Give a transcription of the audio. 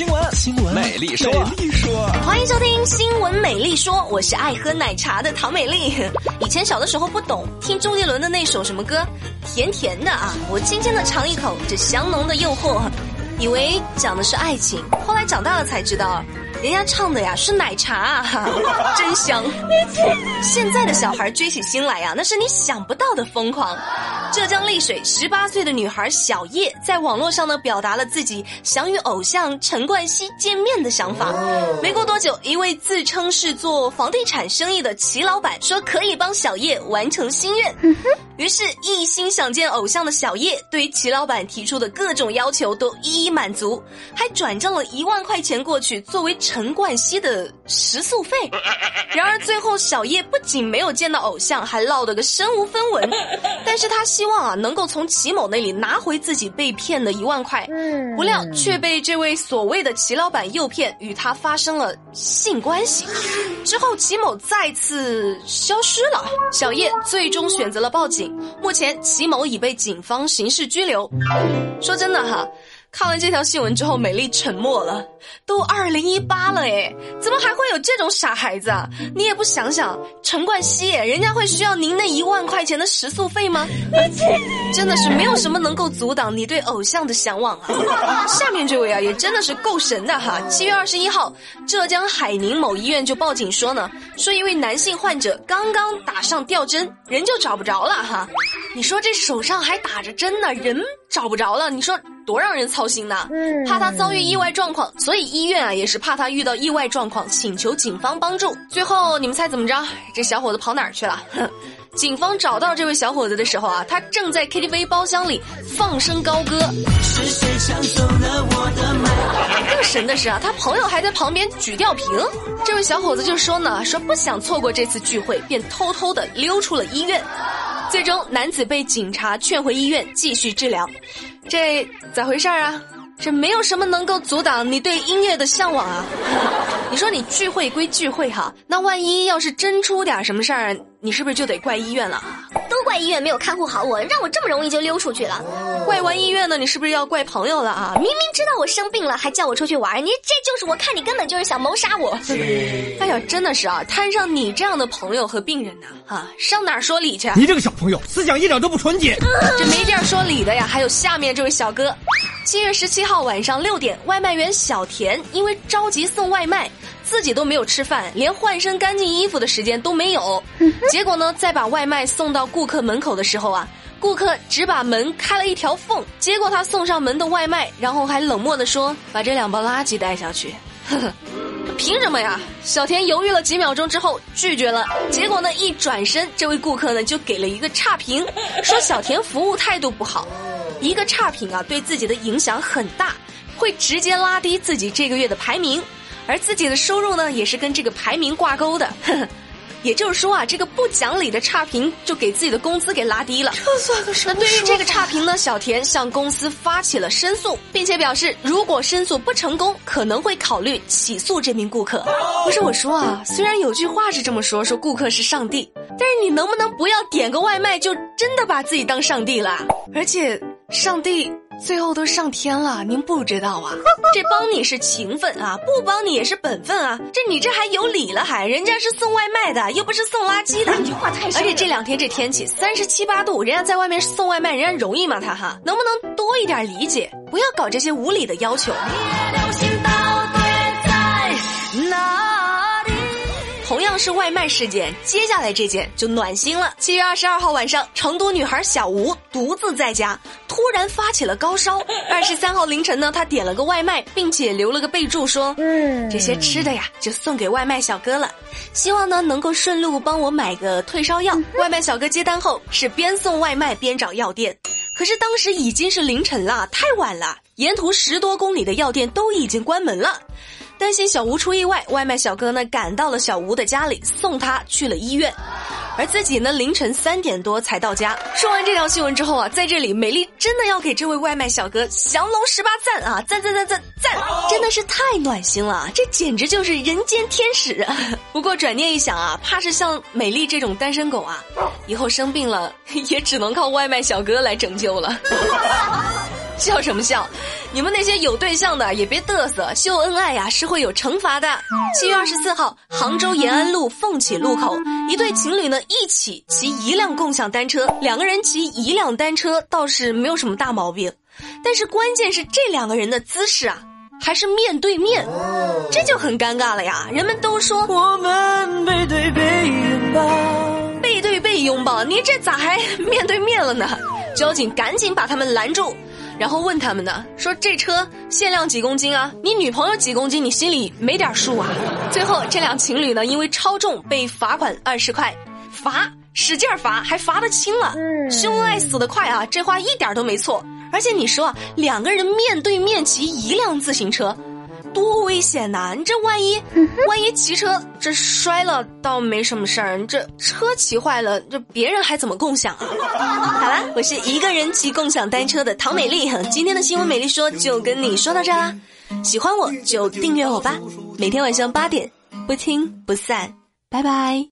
新闻，新闻，美丽说，美丽说，欢迎收听新闻美丽说，我是爱喝奶茶的唐美丽。以前小的时候不懂，听周杰伦的那首什么歌，甜甜的啊，我轻轻的尝一口这香浓的诱惑，以为讲的是爱情，后来长大了才知道。人家唱的呀是奶茶，真香。现在的小孩追起星来呀，那是你想不到的疯狂。浙江丽水十八岁的女孩小叶在网络上呢表达了自己想与偶像陈冠希见面的想法。没过多久，一位自称是做房地产生意的齐老板说可以帮小叶完成心愿。于是，一心想见偶像的小叶对于齐老板提出的各种要求都一一满足，还转账了一万块钱过去作为陈冠希的食宿费。然而，最后小叶不仅没有见到偶像，还落得个身无分文。但是他希望啊能够从齐某那里拿回自己被骗的一万块，不料却被这位所谓的齐老板诱骗，与他发生了性关系。之后，齐某再次消失了，小叶最终选择了报警。目前，齐某已被警方刑事拘留。说真的哈。看完这条新闻之后，美丽沉默了。都二零一八了哎，怎么还会有这种傻孩子啊？你也不想想，陈冠希，人家会需要您那一万块钱的食宿费吗？真的是没有什么能够阻挡你对偶像的向往啊！下面这位啊，也真的是够神的哈。七月二十一号，浙江海宁某医院就报警说呢，说一位男性患者刚刚打上吊针，人就找不着了哈。你说这手上还打着针呢，人找不着了，你说？多让人操心呐！怕他遭遇意外状况，所以医院啊也是怕他遇到意外状况，请求警方帮助。最后你们猜怎么着？这小伙子跑哪儿去了？警方找到这位小伙子的时候啊，他正在 KTV 包厢里放声高歌。是谁抢走了我的麦？更神的是啊，他朋友还在旁边举吊瓶。这位小伙子就说呢，说不想错过这次聚会，便偷偷的溜出了医院。最终，男子被警察劝回医院继续治疗。这咋回事儿啊？这没有什么能够阻挡你对音乐的向往啊！你说你聚会归聚会哈，那万一要是真出点什么事儿，你是不是就得怪医院了？都怪医院没有看护好我，让我这么容易就溜出去了。怪完医院呢，你是不是要怪朋友了啊？明明知道我生病了，还叫我出去玩，你这就是我看你根本就是想谋杀我。哎呀，真的是啊，摊上你这样的朋友和病人呢，啊，上哪儿说理去？你这个小朋友思想一点都不纯洁。这没地儿说理的呀，还有下面这位小哥。七月十七号晚上六点，外卖员小田因为着急送外卖。自己都没有吃饭，连换身干净衣服的时间都没有。结果呢，在把外卖送到顾客门口的时候啊，顾客只把门开了一条缝，接过他送上门的外卖，然后还冷漠的说：“把这两包垃圾带下去。”呵呵，凭什么呀？小田犹豫了几秒钟之后拒绝了。结果呢，一转身，这位顾客呢就给了一个差评，说小田服务态度不好。一个差评啊，对自己的影响很大，会直接拉低自己这个月的排名。而自己的收入呢，也是跟这个排名挂钩的。也就是说啊，这个不讲理的差评就给自己的工资给拉低了。这算个什么？那对于这个差评呢，小田向公司发起了申诉，并且表示如果申诉不成功，可能会考虑起诉这名顾客。不是我说啊，虽然有句话是这么说，说顾客是上帝，但是你能不能不要点个外卖就真的把自己当上帝了？而且上帝。最后都上天了，您不知道啊？这帮你是情分啊，不帮你也是本分啊。这你这还有理了还？人家是送外卖的，又不是送垃圾的。你话太而且这两天这天气三十七八度，人家在外面送外卖，人家容易吗？他哈，能不能多一点理解？不要搞这些无理的要求。同样是外卖事件，接下来这件就暖心了。七月二十二号晚上，成都女孩小吴独自在家，突然发起了高烧。二十三号凌晨呢，他点了个外卖，并且留了个备注说：“嗯，这些吃的呀，就送给外卖小哥了，希望呢能够顺路帮我买个退烧药。”外卖小哥接单后是边送外卖边找药店，可是当时已经是凌晨了，太晚了，沿途十多公里的药店都已经关门了。担心小吴出意外，外卖小哥呢赶到了小吴的家里，送他去了医院，而自己呢凌晨三点多才到家。说完这条新闻之后啊，在这里美丽真的要给这位外卖小哥降龙十八赞啊，赞赞赞赞赞，真的是太暖心了，这简直就是人间天使。不过转念一想啊，怕是像美丽这种单身狗啊，以后生病了 也只能靠外卖小哥来拯救了。笑什么笑？你们那些有对象的也别嘚瑟，秀恩爱呀是会有惩罚的。七月二十四号，杭州延安路凤起路口，一对情侣呢一起骑一辆共享单车，两个人骑一辆单车倒是没有什么大毛病，但是关键是这两个人的姿势啊，还是面对面，这就很尴尬了呀。人们都说我们背对背拥抱。背对背拥抱，你这咋还面对面了呢？交警赶紧把他们拦住，然后问他们呢，说这车限量几公斤啊？你女朋友几公斤？你心里没点数啊？最后这两情侣呢，因为超重被罚款二十块，罚使劲罚，还罚的轻了。秀恩爱死得快啊，这话一点都没错。而且你说两个人面对面骑一辆自行车。多危险呐！你这万一万一骑车这摔了倒没什么事儿，这车骑坏了，这别人还怎么共享啊？好啦，我是一个人骑共享单车的唐美丽，今天的新闻美丽说就跟你说到这啦。喜欢我就订阅我吧，每天晚上八点不听不散，拜拜。